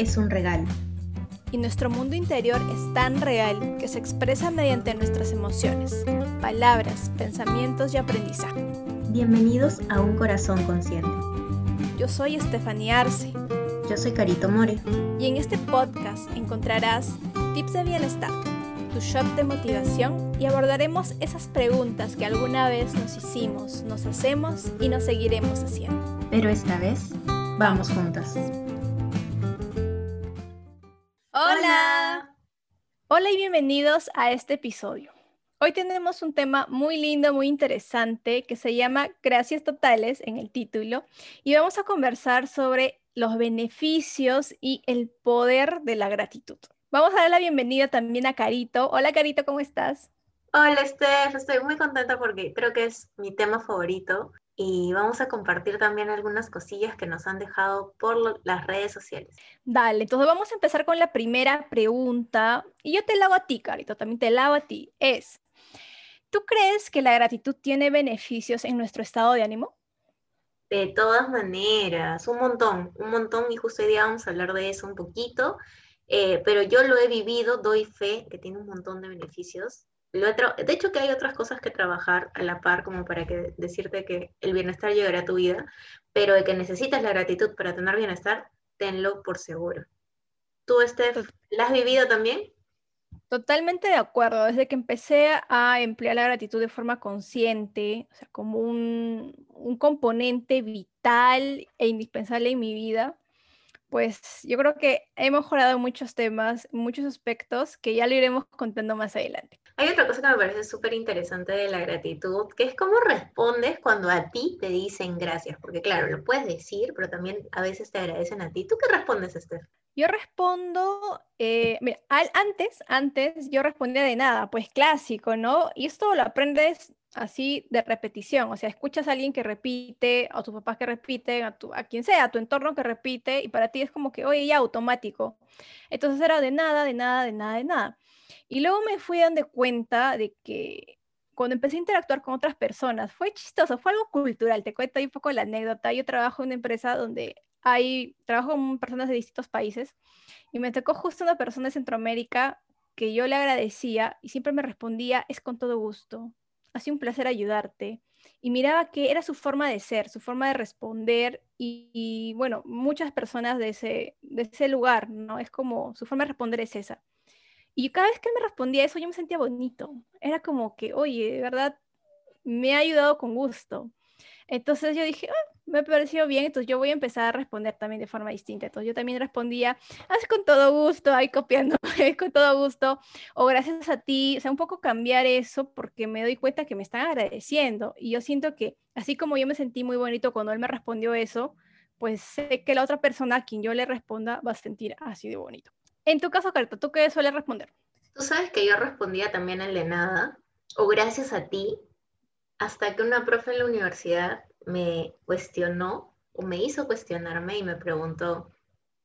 es un regalo. Y nuestro mundo interior es tan real que se expresa mediante nuestras emociones, palabras, pensamientos y aprendizaje. Bienvenidos a Un Corazón Consciente. Yo soy Estefanía Arce. Yo soy Carito More. Y en este podcast encontrarás tips de bienestar, tu shop de motivación y abordaremos esas preguntas que alguna vez nos hicimos, nos hacemos y nos seguiremos haciendo. Pero esta vez, vamos juntas. Hola. Hola y bienvenidos a este episodio. Hoy tenemos un tema muy lindo, muy interesante que se llama Gracias Totales en el título y vamos a conversar sobre los beneficios y el poder de la gratitud. Vamos a dar la bienvenida también a Carito. Hola Carito, ¿cómo estás? Hola Steph, estoy muy contenta porque creo que es mi tema favorito y vamos a compartir también algunas cosillas que nos han dejado por las redes sociales. Dale, entonces vamos a empezar con la primera pregunta y yo te la hago a ti, Carito, también te la hago a ti. Es, ¿tú crees que la gratitud tiene beneficios en nuestro estado de ánimo? De todas maneras, un montón, un montón y justo hoy día vamos a hablar de eso un poquito, eh, pero yo lo he vivido, doy fe que tiene un montón de beneficios de hecho que hay otras cosas que trabajar a la par como para que, decirte que el bienestar llegará a tu vida, pero de que necesitas la gratitud para tener bienestar, tenlo por seguro. ¿Tú, Steph, la has vivido también? Totalmente de acuerdo. Desde que empecé a emplear la gratitud de forma consciente, o sea, como un, un componente vital e indispensable en mi vida, pues yo creo que he mejorado muchos temas, muchos aspectos que ya lo iremos contando más adelante. Hay otra cosa que me parece súper interesante de la gratitud, que es cómo respondes cuando a ti te dicen gracias, porque claro, lo puedes decir, pero también a veces te agradecen a ti. ¿Tú qué respondes, Esther? Yo respondo, eh, mira, antes, antes yo respondía de nada, pues clásico, ¿no? Y esto lo aprendes así de repetición, o sea, escuchas a alguien que repite, a tus papás que repiten, a, tu, a quien sea, a tu entorno que repite, y para ti es como que, oye, ya automático. Entonces era de nada, de nada, de nada, de nada. Y luego me fui dando cuenta de que cuando empecé a interactuar con otras personas, fue chistoso, fue algo cultural, te cuento ahí un poco la anécdota. Yo trabajo en una empresa donde hay, trabajo con personas de distintos países, y me tocó justo una persona de Centroamérica que yo le agradecía y siempre me respondía, es con todo gusto, ha sido un placer ayudarte. Y miraba que era su forma de ser, su forma de responder y, bueno, muchas personas de ese, de ese lugar, ¿no? Es como, su forma de responder es esa. Y cada vez que él me respondía eso, yo me sentía bonito. Era como que, oye, de verdad, me ha ayudado con gusto. Entonces yo dije, ah, me pareció bien, entonces yo voy a empezar a responder también de forma distinta. Entonces yo también respondía, haz con todo gusto, ahí copiando, con todo gusto, o gracias a ti, o sea, un poco cambiar eso porque me doy cuenta que me están agradeciendo. Y yo siento que así como yo me sentí muy bonito cuando él me respondió eso, pues sé que la otra persona a quien yo le responda va a sentir así de bonito. En tu caso, Carta, ¿tú qué sueles responder? Tú sabes que yo respondía también el de nada, o gracias a ti, hasta que una profe en la universidad me cuestionó o me hizo cuestionarme y me preguntó,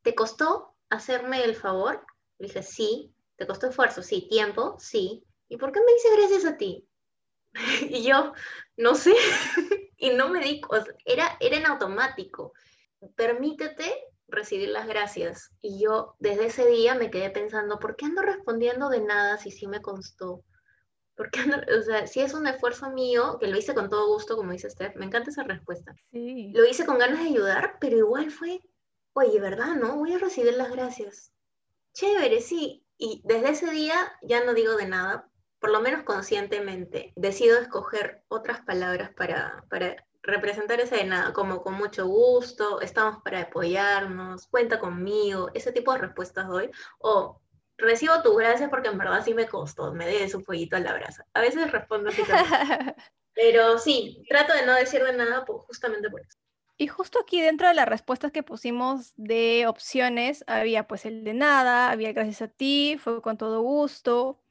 ¿te costó hacerme el favor? Le dije, sí. ¿Te costó esfuerzo? Sí. ¿Tiempo? Sí. ¿Y por qué me dices gracias a ti? y yo, no sé. y no me di, era, era en automático. Permítete recibir las gracias. Y yo desde ese día me quedé pensando, ¿por qué ando respondiendo de nada si sí me costó? Porque, o sea, si es un esfuerzo mío, que lo hice con todo gusto, como dice Steph, me encanta esa respuesta. Sí. Lo hice con ganas de ayudar, pero igual fue, oye, ¿verdad? ¿No? Voy a recibir las gracias. Chévere, sí. Y desde ese día ya no digo de nada, por lo menos conscientemente. Decido escoger otras palabras para, para representar ese de nada, como con mucho gusto, estamos para apoyarnos, cuenta conmigo, ese tipo de respuestas doy. O recibo tu gracias porque en verdad sí me costó, me des un poquito a la brasa. A veces respondo así también. Pero sí, trato de no decir de nada pues, justamente por eso. Y justo aquí dentro de las respuestas que pusimos de opciones, había pues el de nada, había gracias a ti, fue con todo gusto.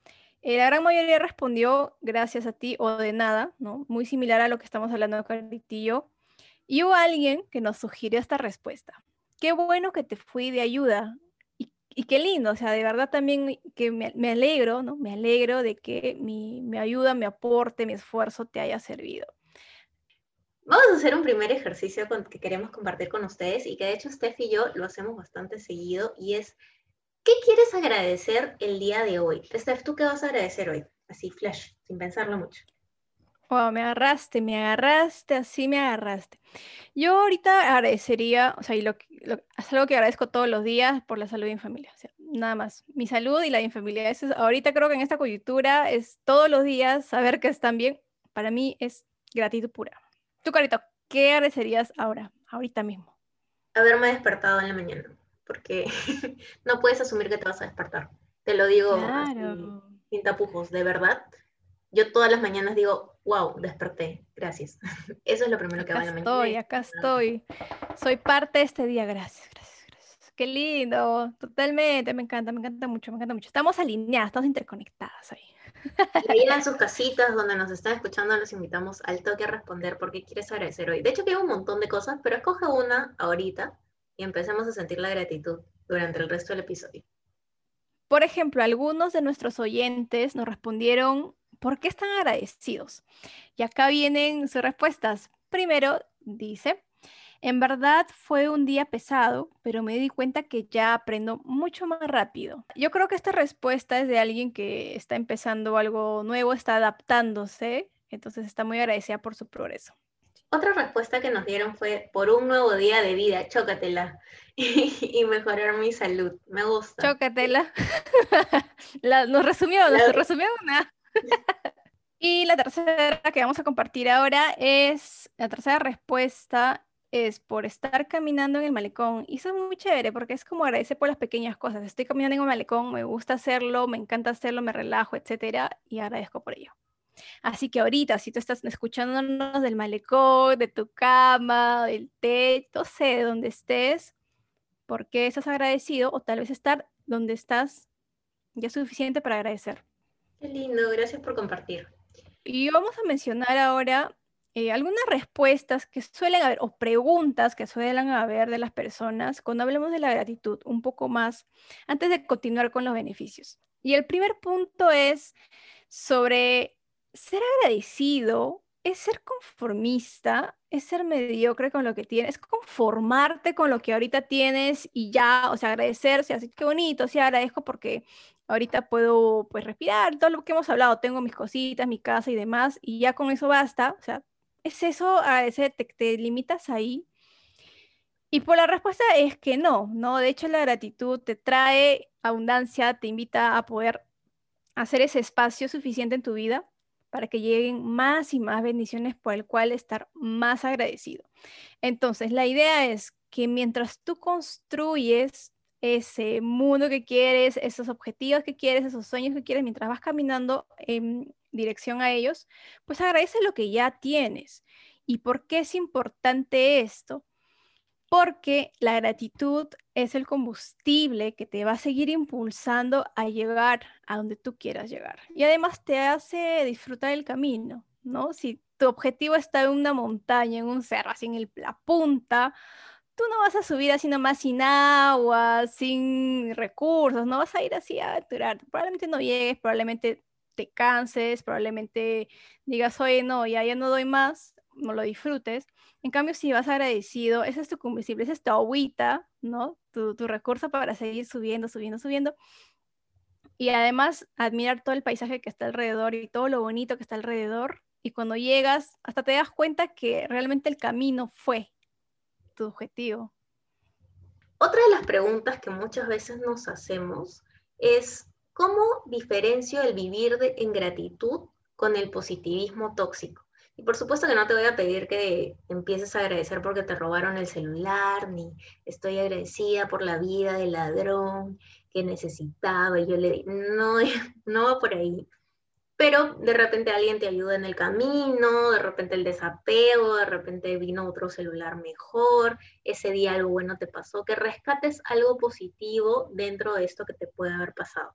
Eh, la gran mayoría respondió gracias a ti o de nada, ¿no? Muy similar a lo que estamos hablando Caritillo. Y hubo alguien que nos sugirió esta respuesta. Qué bueno que te fui de ayuda y qué lindo, o sea, de verdad también que me, alegro. Me alegro de que mi, ayuda, mi aporte, mi esfuerzo te haya servido. Vamos a hacer un primer ejercicio que queremos compartir con ustedes y que de hecho Steph y yo lo hacemos bastante seguido y es, ¿qué quieres agradecer el día de hoy? Steph, ¿tú qué vas a agradecer hoy? Así, flash, sin pensarlo mucho. Wow, me agarraste, me agarraste, así me agarraste. Yo ahorita agradecería, o sea, y lo, es algo que agradezco todos los días por la salud de mi familia, o sea, nada más. Mi salud y la de mi familia. Eso es, ahorita creo que en esta coyuntura es todos los días saber que están bien. Para mí es gratitud pura. Tú, Carito, ¿qué agradecerías ahora, ahorita mismo? Haberme despertado en la mañana, porque no puedes asumir que te vas a despertar. Te lo digo sin tapujos, de verdad yo todas las mañanas digo, wow, desperté, gracias. Eso es lo primero que hago en la mañana. Estoy, acá estoy. Soy parte de este día, gracias, gracias, gracias. Qué lindo, totalmente, me encanta, me encanta mucho, me encanta mucho. Estamos alineadas, estamos interconectadas ahí. Y ahí en sus casitas donde nos están escuchando, los invitamos al toque a responder por qué quieres agradecer hoy. De hecho, hay un montón de cosas, pero escoge una ahorita y empecemos a sentir la gratitud durante el resto del episodio. Por ejemplo, algunos de nuestros oyentes nos respondieron ¿Por qué están agradecidos? Y acá vienen sus respuestas. Primero, dice, en verdad fue un día pesado, pero me di cuenta que ya aprendo mucho más rápido. Yo creo que esta respuesta es de alguien que está empezando algo nuevo, está adaptándose, entonces está muy agradecida por su progreso. Otra respuesta que nos dieron fue por un nuevo día de vida, chócatela y, mejorar mi salud. Me gusta. Chócatela. nos resumió, nos resumió una. y la tercera que vamos a compartir ahora es, la tercera respuesta es por estar caminando en el malecón. Y eso es muy chévere porque es como agradecer por las pequeñas cosas. Estoy caminando en el malecón, me gusta hacerlo, me encanta hacerlo, me relajo, etcétera, y agradezco por ello. Así que ahorita, si tú estás escuchándonos del malecón, de tu cama, del techo, no sé, de donde estés, ¿por qué estás agradecido? O tal vez estar donde estás ya es suficiente para agradecer. Qué lindo, gracias por compartir. Y vamos a mencionar ahora eh, algunas respuestas que suelen haber o preguntas que suelen haber de las personas cuando hablamos de la gratitud un poco más antes de continuar con los beneficios. Y el primer punto es sobre ser agradecido, es ser conformista, es ser mediocre con lo que tienes, es conformarte con lo que ahorita tienes y ya, o sea, agradecerse, así que bonito, sí agradezco porque ahorita puedo pues respirar, todo lo que hemos hablado, tengo mis cositas, mi casa y demás, y ya con eso basta, o sea, es eso, a ese, te, te limitas ahí. Y por la respuesta es que no, no, de hecho la gratitud te trae abundancia, te invita a poder hacer ese espacio suficiente en tu vida para que lleguen más y más bendiciones por el cual estar más agradecido. Entonces, la idea es que mientras tú construyes ese mundo que quieres, esos objetivos que quieres, esos sueños que quieres, mientras vas caminando en dirección a ellos, pues agradece lo que ya tienes. ¿Y por qué es importante esto? Porque la gratitud es el combustible que te va a seguir impulsando a llegar a donde tú quieras llegar. Y además te hace disfrutar el camino, ¿no? Si tu objetivo está en una montaña, en un cerro, así en la punta, tú no vas a subir así nomás sin agua, sin recursos, no vas a ir así a aventurar. Probablemente no llegues, probablemente te canses, probablemente digas, oye, no, ya, ya no doy más, no lo disfrutes. En cambio, si vas agradecido, ese es tu combustible, esa es tu agüita, ¿no? Tu, tu recurso para seguir subiendo, subiendo, subiendo. Y además, admirar todo el paisaje que está alrededor y todo lo bonito que está alrededor. Y cuando llegas, hasta te das cuenta que realmente el camino fue tu objetivo. Otra de las preguntas que muchas veces nos hacemos es, ¿cómo diferencio el vivir en gratitud con el positivismo tóxico? Y por supuesto que no te voy a pedir que empieces a agradecer porque te robaron el celular, ni estoy agradecida por la vida del ladrón que necesitaba y yo le di, no, no va por ahí pero de repente alguien te ayuda en el camino, de repente el desapego, de repente vino otro celular mejor, ese día algo bueno te pasó, que rescates algo positivo dentro de esto que te puede haber pasado.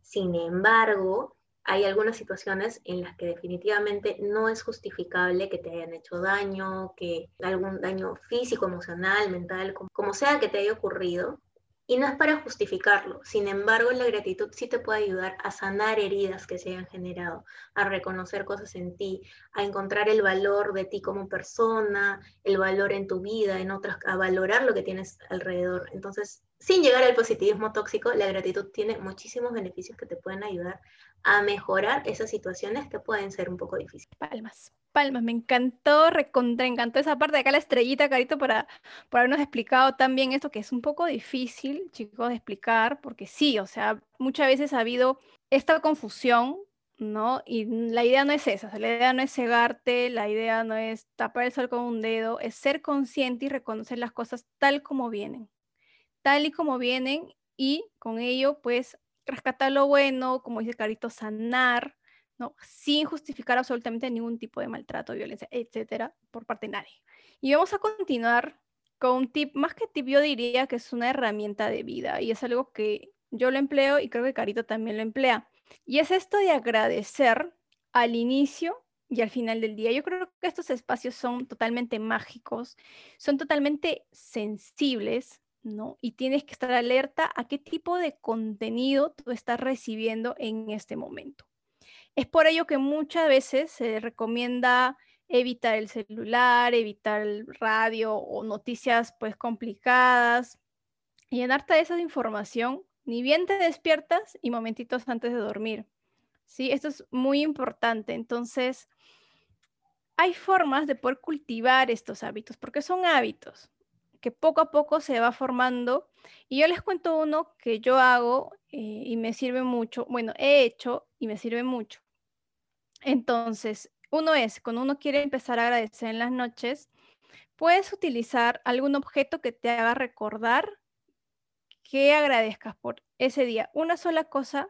Sin embargo, hay algunas situaciones en las que definitivamente no es justificable que te hayan hecho daño, que algún daño físico, emocional, mental, como sea que te haya ocurrido, Y no es para justificarlo, sin embargo, la gratitud sí te puede ayudar a sanar heridas que se hayan generado, a reconocer cosas en ti, a encontrar el valor de ti como persona, el valor en tu vida, en otras, a valorar lo que tienes alrededor. Entonces, sin llegar al positivismo tóxico, la gratitud tiene muchísimos beneficios que te pueden ayudar a mejorar esas situaciones que pueden ser un poco difíciles. Palmas palmas, me encantó, recontra encantó esa parte de acá, la estrellita, Carito, para, por habernos explicado también esto, que es un poco difícil, chicos, de explicar, porque sí, o sea, muchas veces ha habido esta confusión, ¿no? Y la idea no es esa, la idea no es cegarte, la idea no es tapar el sol con un dedo, es ser consciente y reconocer las cosas tal como vienen, tal y como vienen, y con ello, pues, rescatar lo bueno, como dice Carito, sanar, ¿no? sin justificar absolutamente ningún tipo de maltrato, violencia, etcétera, por parte de nadie. Y vamos a continuar con un tip, más que tip, yo diría que es una herramienta de vida y es algo que yo lo empleo y creo que Carito también lo emplea. Y es esto de agradecer al inicio y al final del día. Yo creo que estos espacios son totalmente mágicos, son totalmente sensibles, ¿no? Y tienes que estar alerta a qué tipo de contenido tú estás recibiendo en este momento. Es por ello que muchas veces se recomienda evitar el celular, evitar el radio o noticias pues complicadas y llenarte de esa información ni bien te despiertas y momentitos antes de dormir. ¿Sí? Esto es muy importante. Entonces, hay formas de poder cultivar estos hábitos, porque son hábitos que poco a poco se va formando. Y yo les cuento uno que yo hago eh, y me sirve mucho, bueno, he hecho y me sirve mucho. Entonces, uno es, cuando uno quiere empezar a agradecer en las noches, puedes utilizar algún objeto que te haga recordar que agradezcas por ese día. Una sola cosa,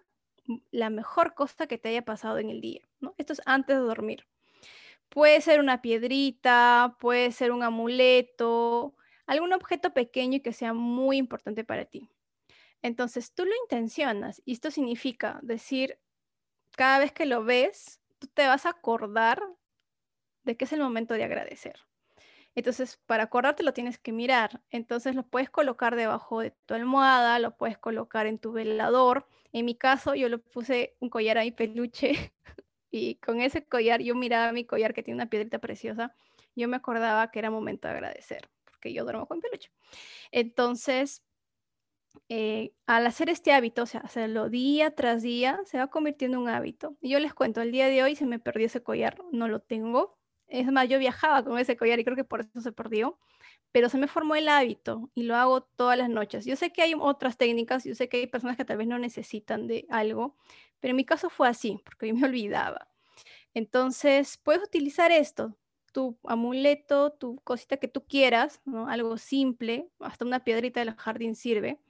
la mejor cosa que te haya pasado en el día. ¿no? Esto es antes de dormir. Puede ser una piedrita, puede ser un amuleto, algún objeto pequeño y que sea muy importante para ti. Entonces tú lo intencionas y esto significa decir, cada vez que lo ves, tú te vas a acordar de que es el momento de agradecer. Entonces, para acordarte lo tienes que mirar. Entonces, lo puedes colocar debajo de tu almohada, lo puedes colocar en tu velador. En mi caso, yo le puse un collar a mi peluche y con ese collar yo miraba mi collar que tiene una piedrita preciosa. Yo me acordaba que era momento de agradecer, porque yo duermo con peluche. Entonces, eh, al hacer este hábito, o sea, hacerlo día tras día, se va convirtiendo en un hábito. Y yo les cuento, el día de hoy se me perdió ese collar, no lo tengo. Es más, yo viajaba con ese collar y creo que por eso se perdió, pero se me formó el hábito y lo hago todas las noches. Yo sé que hay otras técnicas, yo sé que hay personas que tal vez no necesitan de algo, pero en mi caso fue así, porque yo me olvidaba. Entonces, puedes utilizar esto, tu amuleto, tu cosita que tú quieras, algo simple, hasta una piedrita del jardín sirve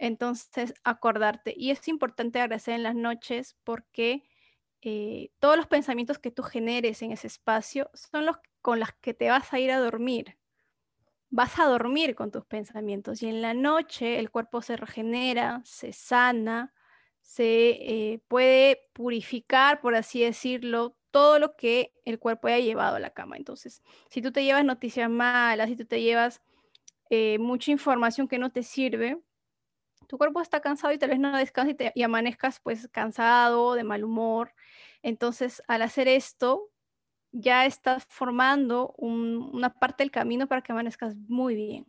entonces, acordarte. Y es importante agradecer en las noches porque eh, todos los pensamientos que tú generes en ese espacio son los con los que te vas a ir a dormir. Vas a dormir con tus pensamientos y en la noche el cuerpo se regenera, se sana, se eh, puede purificar, por así decirlo, todo lo que el cuerpo haya llevado a la cama. Entonces, si tú te llevas noticias malas, si tú te llevas eh, mucha información que no te sirve, tu cuerpo está cansado y tal vez no descansas y, amanezcas pues cansado, de mal humor. Entonces, al hacer esto, ya estás formando una parte del camino para que amanezcas muy bien.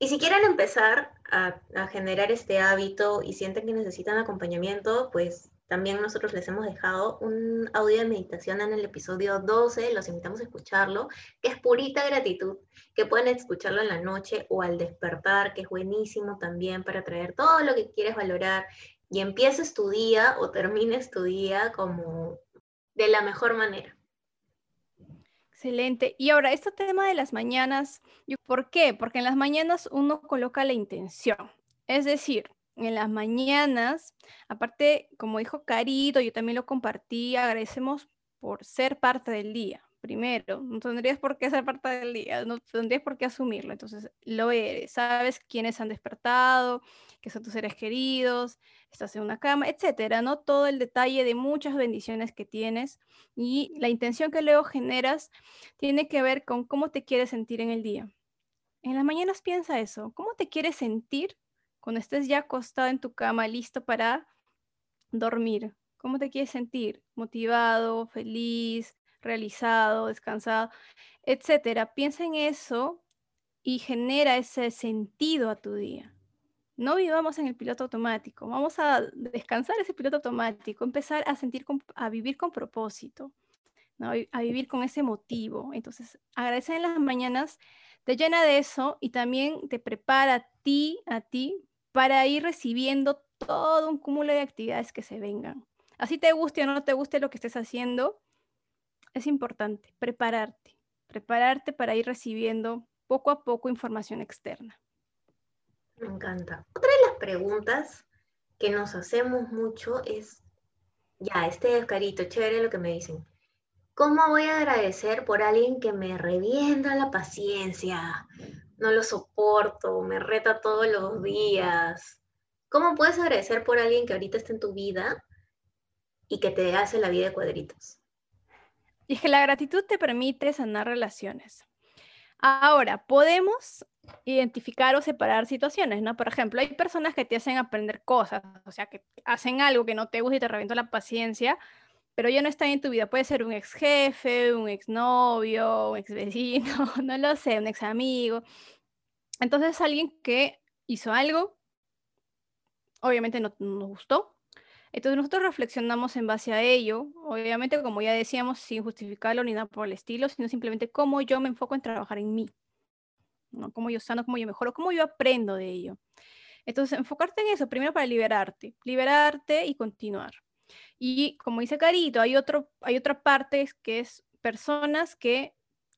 Y si quieren empezar a, generar este hábito y sienten que necesitan acompañamiento, pues también nosotros les hemos dejado un audio de meditación en el episodio 12, los invitamos a escucharlo, que es purita gratitud, que pueden escucharlo en la noche o al despertar, que es buenísimo también para traer todo lo que quieres valorar y empieces tu día o termines tu día como de la mejor manera. Excelente. Y ahora, este tema de las mañanas, ¿por qué? Porque en las mañanas uno coloca la intención. Es decir, en las mañanas. Aparte, como dijo Carito, yo también lo compartí, agradecemos por ser parte del día. Primero, no tendrías por qué ser parte del día, no tendrías por qué asumirlo. Entonces, lo eres, sabes quiénes han despertado, que son tus seres queridos, estás en una cama, etcétera, ¿no? Todo el detalle de muchas bendiciones que tienes y la intención que luego generas tiene que ver con cómo te quieres sentir en el día. En las mañanas piensa eso, ¿cómo te quieres sentir cuando estés ya acostado en tu cama, listo para dormir. ¿Cómo te quieres sentir? ¿Motivado, feliz, realizado, descansado, etcétera? Piensa en eso y genera ese sentido a tu día. No vivamos en el piloto automático, vamos a descansar ese piloto automático, empezar a sentir, a vivir con propósito, a vivir con ese motivo. Entonces, agradecer en las mañanas te llena de eso y también te prepara a ti, a ti, para ir recibiendo todo un cúmulo de actividades que se vengan. Así te guste o no te guste lo que estés haciendo, es importante prepararte, prepararte para ir recibiendo poco a poco información externa. Me encanta. Otra de las preguntas que nos hacemos mucho es, ya, este carito, chévere lo que me dicen. ¿Cómo voy a agradecer por alguien que me revienta la paciencia? No lo soporto, me reta todos los días. ¿Cómo puedes agradecer por alguien que ahorita está en tu vida y que te hace la vida de cuadritos? Y que la gratitud te permite sanar relaciones. Ahora, podemos identificar o separar situaciones, ¿no? Por ejemplo, hay personas que te hacen aprender cosas, o sea, que hacen algo que no te gusta y te revienta la paciencia, pero ya no está en tu vida. Puede ser un ex jefe, un ex novio, un ex vecino, no lo sé, un ex amigo. Entonces, alguien que hizo algo, obviamente no nos gustó. Entonces, nosotros reflexionamos en base a ello, obviamente, como ya decíamos, sin justificarlo ni nada por el estilo, sino simplemente cómo yo me enfoco en trabajar en mí, ¿no? Cómo yo sano, cómo yo mejoro, cómo yo aprendo de ello. Entonces, enfocarte en eso, primero para liberarte, liberarte y continuar. Y como dice Carito, hay, otro, hay otra parte que es personas que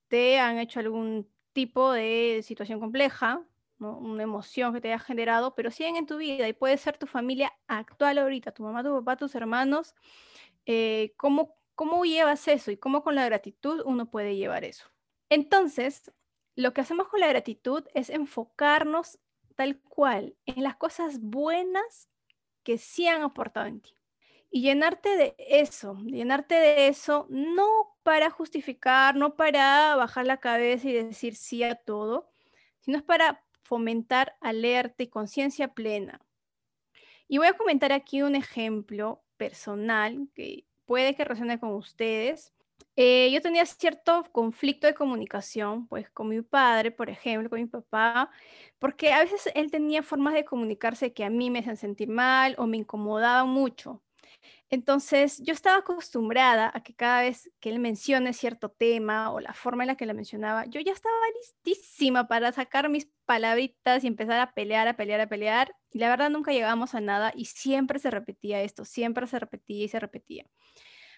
te han hecho algún tipo de situación compleja, una emoción que te haya generado, pero siguen en tu vida y puede ser tu familia actual ahorita, tu mamá, tu papá, tus hermanos. Eh, ¿cómo, ¿Cómo llevas eso y cómo con la gratitud uno puede llevar eso? Entonces, lo que hacemos con la gratitud es enfocarnos tal cual en las cosas buenas que sí han aportado en ti y llenarte de eso, llenarte de eso, no para justificar, no para bajar la cabeza y decir sí a todo, sino es para fomentar alerta y conciencia plena. Y voy a comentar aquí un ejemplo personal que puede que resuene con ustedes. Eh, yo tenía cierto conflicto de comunicación, pues con mi padre, por ejemplo, con mi papá, porque a veces él tenía formas de comunicarse que a mí me hacían sentir mal o me incomodaban mucho. Entonces, yo estaba acostumbrada a que cada vez que él mencione cierto tema o la forma en la que lo mencionaba, yo ya estaba listísima para sacar mis palabritas y empezar a pelear, a pelear, a pelear. Y la verdad nunca llegábamos a nada y siempre se repetía esto, siempre se repetía y se repetía.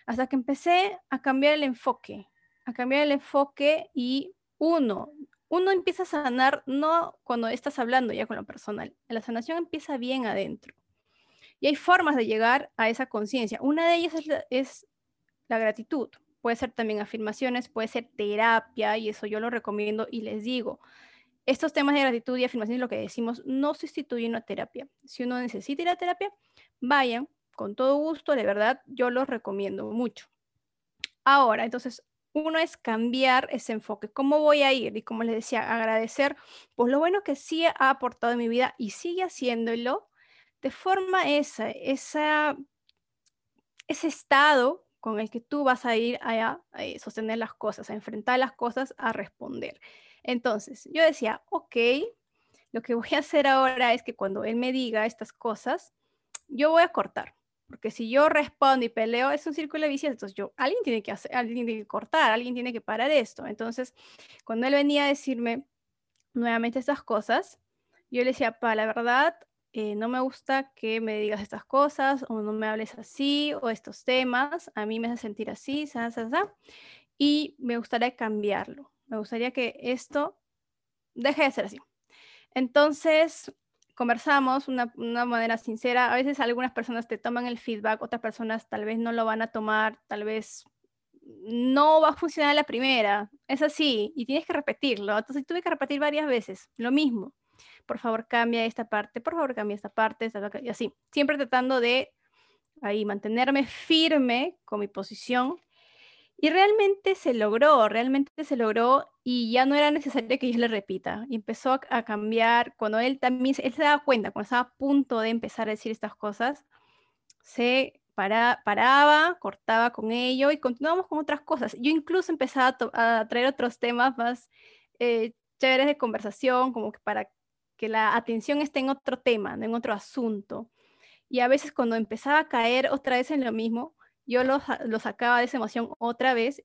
Hasta que empecé a cambiar el enfoque, a cambiar el enfoque y uno, uno empieza a sanar no cuando estás hablando ya con lo personal, la sanación empieza bien adentro. Y hay formas de llegar a esa conciencia. Una de ellas es la, gratitud. Puede ser también afirmaciones, puede ser terapia, y eso yo lo recomiendo y les digo. Estos temas de gratitud y afirmaciones, lo que decimos, no sustituyen a terapia. Si uno necesita ir a terapia, vayan, con todo gusto, de verdad, yo los recomiendo mucho. Ahora, entonces, uno es cambiar ese enfoque. ¿Cómo voy a ir? Y como les decía, agradecer pues lo bueno que sí ha aportado en mi vida y sigue haciéndolo de forma esa, esa, ese estado con el que tú vas a ir a, eh, sostener las cosas, a enfrentar las cosas, a responder. Entonces, yo decía, ok, lo que voy a hacer ahora es que cuando él me diga estas cosas, yo voy a cortar. Porque si yo respondo y peleo, es un círculo vicioso. Entonces, yo, alguien tiene que hacer, alguien tiene que cortar, alguien tiene que parar esto. Entonces, cuando él venía a decirme nuevamente estas cosas, yo le decía, pa, la verdad, eh, no me gusta que me digas estas cosas o no me hables así o estos temas, a mí me hace sentir así, sa, sa, sa, y me gustaría cambiarlo. Me gustaría que esto deje de ser así. Entonces, conversamos una, una, manera sincera. A veces algunas personas te toman el feedback, otras personas tal vez no lo van a tomar, tal vez no va a funcionar la primera. Es así y tienes que repetirlo. Entonces tuve que repetir varias veces lo mismo por favor cambia esta parte, por favor cambia esta parte, y así, siempre tratando de ahí mantenerme firme con mi posición Y realmente se logró, realmente se logró y ya no era necesario que yo le repita. Y empezó a, cambiar cuando él también, él se daba cuenta, cuando estaba a punto de empezar a decir estas cosas, se para, paraba, cortaba con ello y continuábamos con otras cosas. Yo incluso empezaba a, traer otros temas más eh, chéveres de conversación, como que para que la atención esté en otro tema, en otro asunto. Y a veces cuando empezaba a caer otra vez en lo mismo, yo lo, sacaba de esa emoción otra vez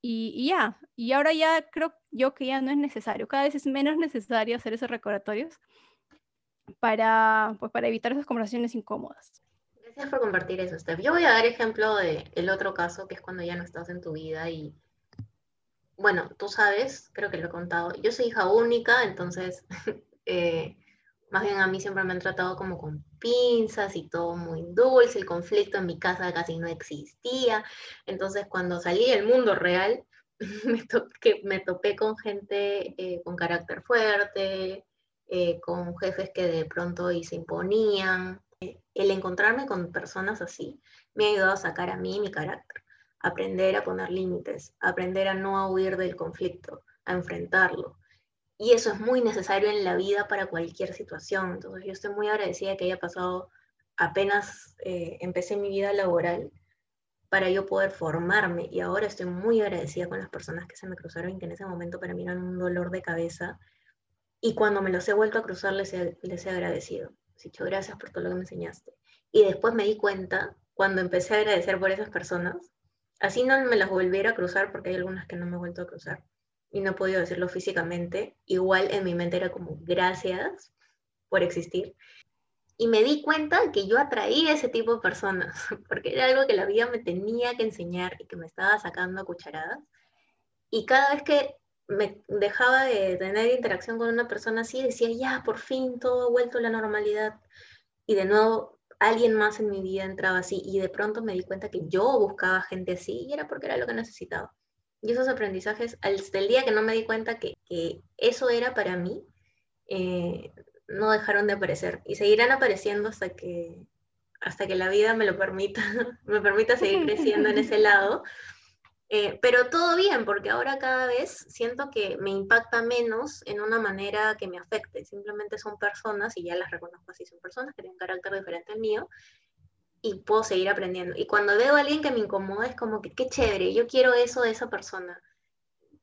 y, ya. Y ahora ya creo yo que ya no es necesario. Cada vez es menos necesario hacer esos recordatorios para, pues, para evitar esas conversaciones incómodas. Gracias por compartir eso, Steph. Yo voy a dar ejemplo del el otro caso, que es cuando ya no estás en tu vida y, bueno, tú sabes, creo que lo he contado, yo soy hija única, entonces eh, más bien a mí siempre me han tratado como con pinzas y todo muy dulce, el conflicto en mi casa casi no existía. Entonces cuando salí del mundo real, me, me topé con gente eh, con carácter fuerte, eh, con jefes que de pronto y se imponían. El encontrarme con personas así me ha ayudado a sacar a mí mi carácter, aprender a poner límites, aprender a no huir del conflicto, a enfrentarlo, y eso es muy necesario en la vida para cualquier situación. Entonces yo estoy muy agradecida que haya pasado apenas eh, empecé mi vida laboral para yo poder formarme y ahora estoy muy agradecida con las personas que se me cruzaron y que en ese momento para mí eran un dolor de cabeza y cuando me los he vuelto a cruzar les he, les he agradecido. He dicho gracias por todo lo que me enseñaste. Y después me di cuenta, cuando empecé a agradecer por esas personas, así no me las volviera a cruzar porque hay algunas que no me he vuelto a cruzar y no he podido decirlo físicamente, igual en mi mente era como gracias por existir. Y me di cuenta que yo atraía ese tipo de personas, porque era algo que la vida me tenía que enseñar y que me estaba sacando a cucharadas. Y cada vez que me dejaba de tener interacción con una persona así, decía, ya, por fin todo ha vuelto a la normalidad. Y de nuevo, alguien más en mi vida entraba así. Y de pronto me di cuenta que yo buscaba gente así y era porque era lo que necesitaba. Y esos aprendizajes, hasta el día que no me di cuenta que, eso era para mí, eh, no dejaron de aparecer y seguirán apareciendo hasta que, hasta que la vida me lo permita, me permita seguir creciendo en ese lado. Eh, pero todo bien, porque ahora cada vez siento que me impacta menos en una manera que me afecte. Simplemente son personas, y ya las reconozco así, son personas que tienen carácter diferente al mío, y puedo seguir aprendiendo. Y cuando veo a alguien que me incomoda, es como que qué chévere, yo quiero eso de esa persona.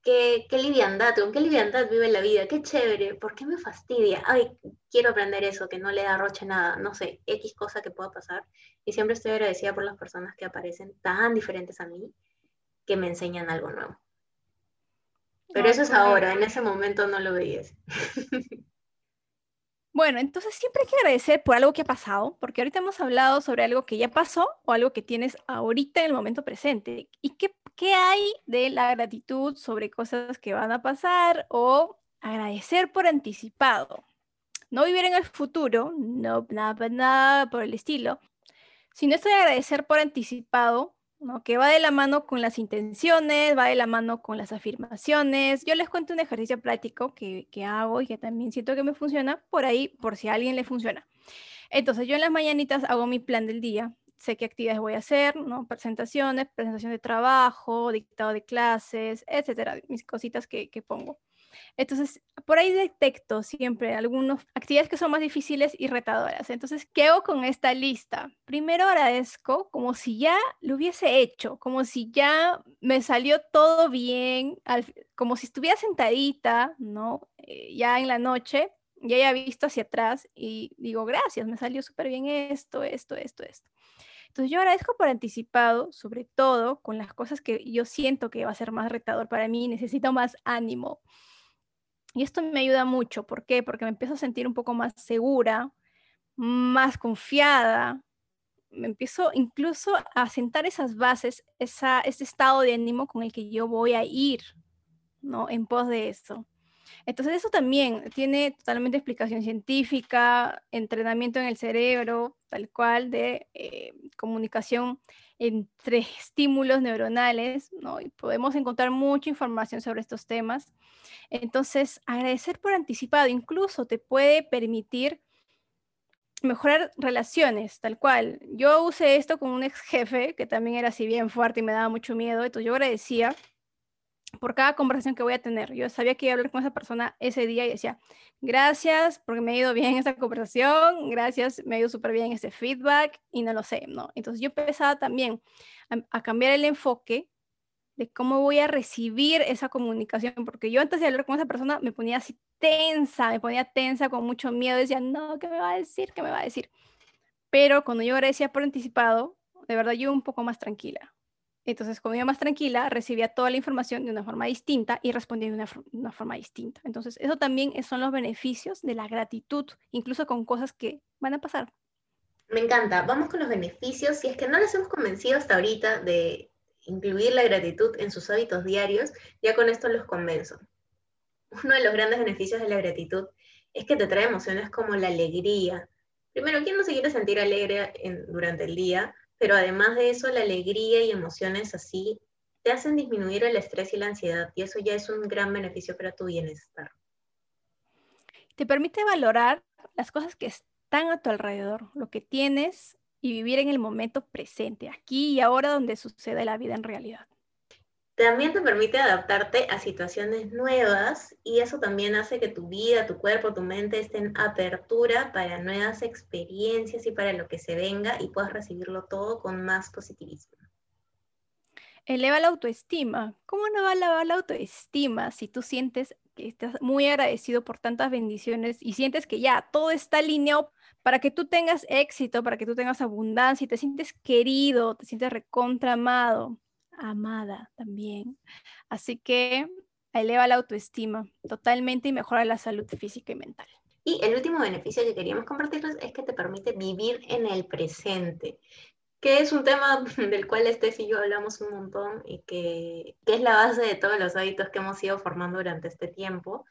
Qué, qué liviandad, con qué liviandad vive la vida, qué chévere, ¿por qué me fastidia? Ay, quiero aprender eso, que no le da roche nada, no sé, X cosa que pueda pasar. Y siempre estoy agradecida por las personas que aparecen tan diferentes a mí, que me enseñan algo nuevo. Pero eso es ahora, en ese momento no lo veías. Bueno, entonces siempre hay que agradecer por algo que ha pasado, porque ahorita hemos hablado sobre algo que ya pasó o algo que tienes ahorita en el momento presente. ¿Y qué, qué hay de la gratitud sobre cosas que van a pasar o agradecer por anticipado? No vivir en el futuro, no, nada, por el estilo, sino esto de agradecer por anticipado que va de la mano con las intenciones, va de la mano con las afirmaciones. Yo les cuento un ejercicio práctico que, que, hago y que también siento que me funciona por ahí, por si a alguien le funciona. Entonces, yo en las mañanitas hago mi plan del día. Sé qué actividades voy a hacer, ¿no? Presentaciones, presentación de trabajo, dictado de clases, etcétera, mis cositas que, que pongo. Entonces, por ahí detecto siempre algunas actividades que son más difíciles y retadoras. Entonces, ¿qué hago con esta lista? Primero agradezco como si ya lo hubiese hecho, como si ya me salió todo bien, como si estuviera sentadita, ¿no? Eh, ya en la noche, ya haya visto hacia atrás y digo, gracias, me salió súper bien esto, esto, esto, esto. Entonces yo agradezco por anticipado, sobre todo con las cosas que yo siento que va a ser más retador para mí, necesito más ánimo. Y esto me ayuda mucho. ¿Por qué? Porque me empiezo a sentir un poco más segura, más confiada. Me empiezo incluso a sentar esas bases, ese estado de ánimo con el que yo voy a ir, ¿no? En pos de eso. Entonces eso también tiene totalmente explicación científica, entrenamiento en el cerebro, tal cual, de eh, comunicación entre estímulos neuronales, ¿no? Y podemos encontrar mucha información sobre estos temas. Entonces, agradecer por anticipado incluso te puede permitir mejorar relaciones, tal cual. Yo usé esto con un ex jefe que también era así bien fuerte y me daba mucho miedo, entonces yo agradecía por cada conversación que voy a tener. Yo sabía que iba a hablar con esa persona ese día y decía, gracias porque me ha ido bien esa conversación, gracias, me ha ido súper bien ese feedback y no lo sé, ¿no? Entonces yo empezaba también a, cambiar el enfoque de cómo voy a recibir esa comunicación, porque yo antes de hablar con esa persona me ponía así tensa, me ponía tensa con mucho miedo, decía, no, ¿qué me va a decir? ¿Qué me va a decir? Pero cuando yo agradecía por anticipado, de verdad yo un poco más tranquila. Entonces, como iba más tranquila, recibía toda la información de una forma distinta y respondía de una, forma distinta. Entonces, eso también son los beneficios de la gratitud, incluso con cosas que van a pasar. Me encanta. Vamos con los beneficios. Si es que no les hemos convencido hasta ahorita de incluir la gratitud en sus hábitos diarios, ya con esto los convenzo. Uno de los grandes beneficios de la gratitud es que te trae emociones como la alegría. Primero, ¿quién no se quiere sentir alegre durante el día? Pero además de eso, la alegría y emociones así te hacen disminuir el estrés y la ansiedad, y eso ya es un gran beneficio para tu bienestar. Te permite valorar las cosas que están a tu alrededor, lo que tienes y vivir en el momento presente, aquí y ahora donde sucede la vida en realidad. También te permite adaptarte a situaciones nuevas y eso también hace que tu vida, tu cuerpo, tu mente estén en apertura para nuevas experiencias y para lo que se venga y puedas recibirlo todo con más positivismo. Eleva la autoestima. ¿Cómo no va a elevar la autoestima si tú sientes que estás muy agradecido por tantas bendiciones y sientes que ya todo está alineado para que tú tengas éxito, para que tú tengas abundancia y te sientes querido, te sientes recontra amado? Amada también. Así que eleva la autoestima totalmente y mejora la salud física y mental. Y el último beneficio que queríamos compartirles es que te permite vivir en el presente, que es un tema del cual Steph y yo hablamos un montón y que, que es la base de todos los hábitos que hemos ido formando durante este tiempo.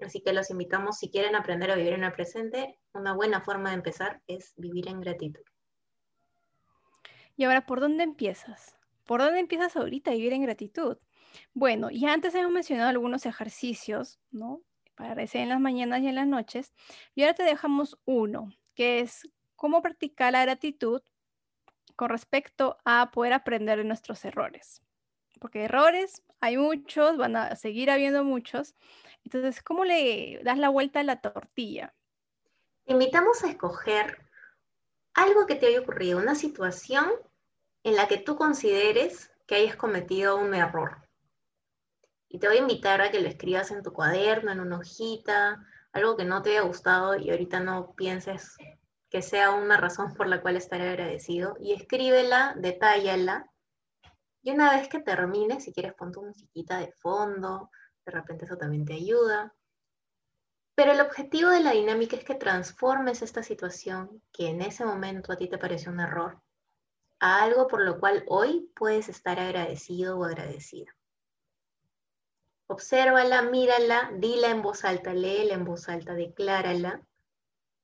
Así que los invitamos, si quieren aprender a vivir en el presente, una buena forma de empezar es vivir en gratitud. Y ahora, ¿por dónde empiezas? ¿Por dónde empiezas ahorita a vivir en gratitud? Bueno, ya antes hemos mencionado algunos ejercicios, ¿no? Para hacer en las mañanas y en las noches. Y ahora te dejamos uno, que es cómo practicar la gratitud con respecto a poder aprender de nuestros errores. Porque errores hay muchos, van a seguir habiendo muchos. Entonces, ¿cómo le das la vuelta a la tortilla? Te invitamos a escoger algo que te haya ocurrido, una situación en la que tú consideres que hayas cometido un error. Y te voy a invitar a que lo escribas en tu cuaderno, en una hojita, algo que no te haya gustado y ahorita no pienses que sea una razón por la cual estar agradecido. Y escríbela, detállala. Y una vez que termine, si quieres pon tu musiquita de fondo, de repente eso también te ayuda. Pero el objetivo de la dinámica es que transformes esta situación que en ese momento a ti te pareció un error a algo por lo cual hoy puedes estar agradecido o agradecida. Obsérvala, mírala, dila en voz alta, léela en voz alta, declárala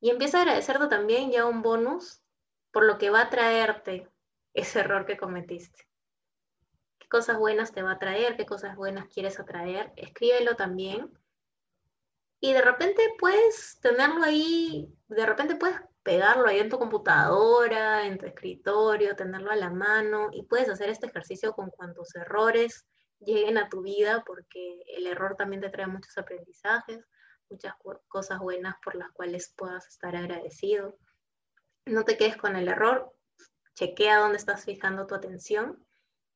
y empieza a agradecerte también ya un bonus por lo que va a traerte ese error que cometiste. ¿Qué cosas buenas te va a traer? ¿Qué cosas buenas quieres atraer? Escríbelo también. Y de repente puedes tenerlo ahí, de repente puedes pegarlo ahí en tu computadora, en tu escritorio, tenerlo a la mano y puedes hacer este ejercicio con cuantos errores lleguen a tu vida porque el error también te trae muchos aprendizajes, muchas cosas buenas por las cuales puedas estar agradecido. No te quedes con el error, chequea dónde estás fijando tu atención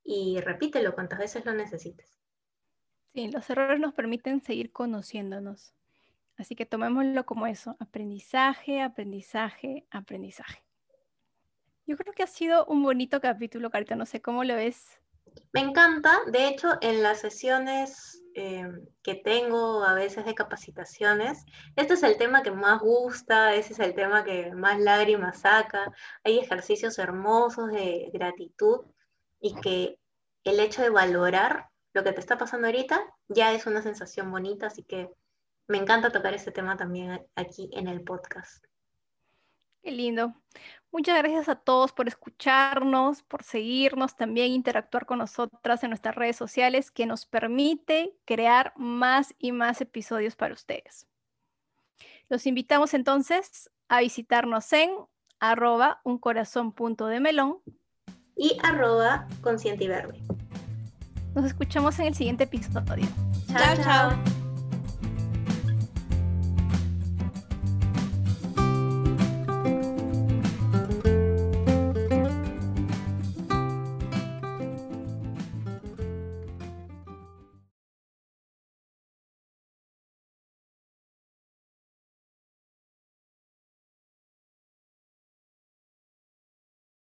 y repítelo cuantas veces lo necesites. Sí, los errores nos permiten seguir conociéndonos. Así que tomémoslo como eso, aprendizaje, aprendizaje, aprendizaje. Yo creo que ha sido un bonito capítulo, Carita, no sé cómo lo ves. Me encanta, de hecho, en las sesiones eh, que tengo a veces de capacitaciones, este es el tema que más gusta, ese es el tema que más lágrimas saca, hay ejercicios hermosos de gratitud y que el hecho de valorar lo que te está pasando ahorita ya es una sensación bonita, así que me encanta tocar este tema también aquí en el podcast. Qué lindo. Muchas gracias a todos por escucharnos, por seguirnos, también interactuar con nosotras en nuestras redes sociales, que nos permite crear más y más episodios para ustedes. Los invitamos entonces a visitarnos en arroba un de melón y arroba consciente y verde. Nos escuchamos en el siguiente episodio. chao. chao.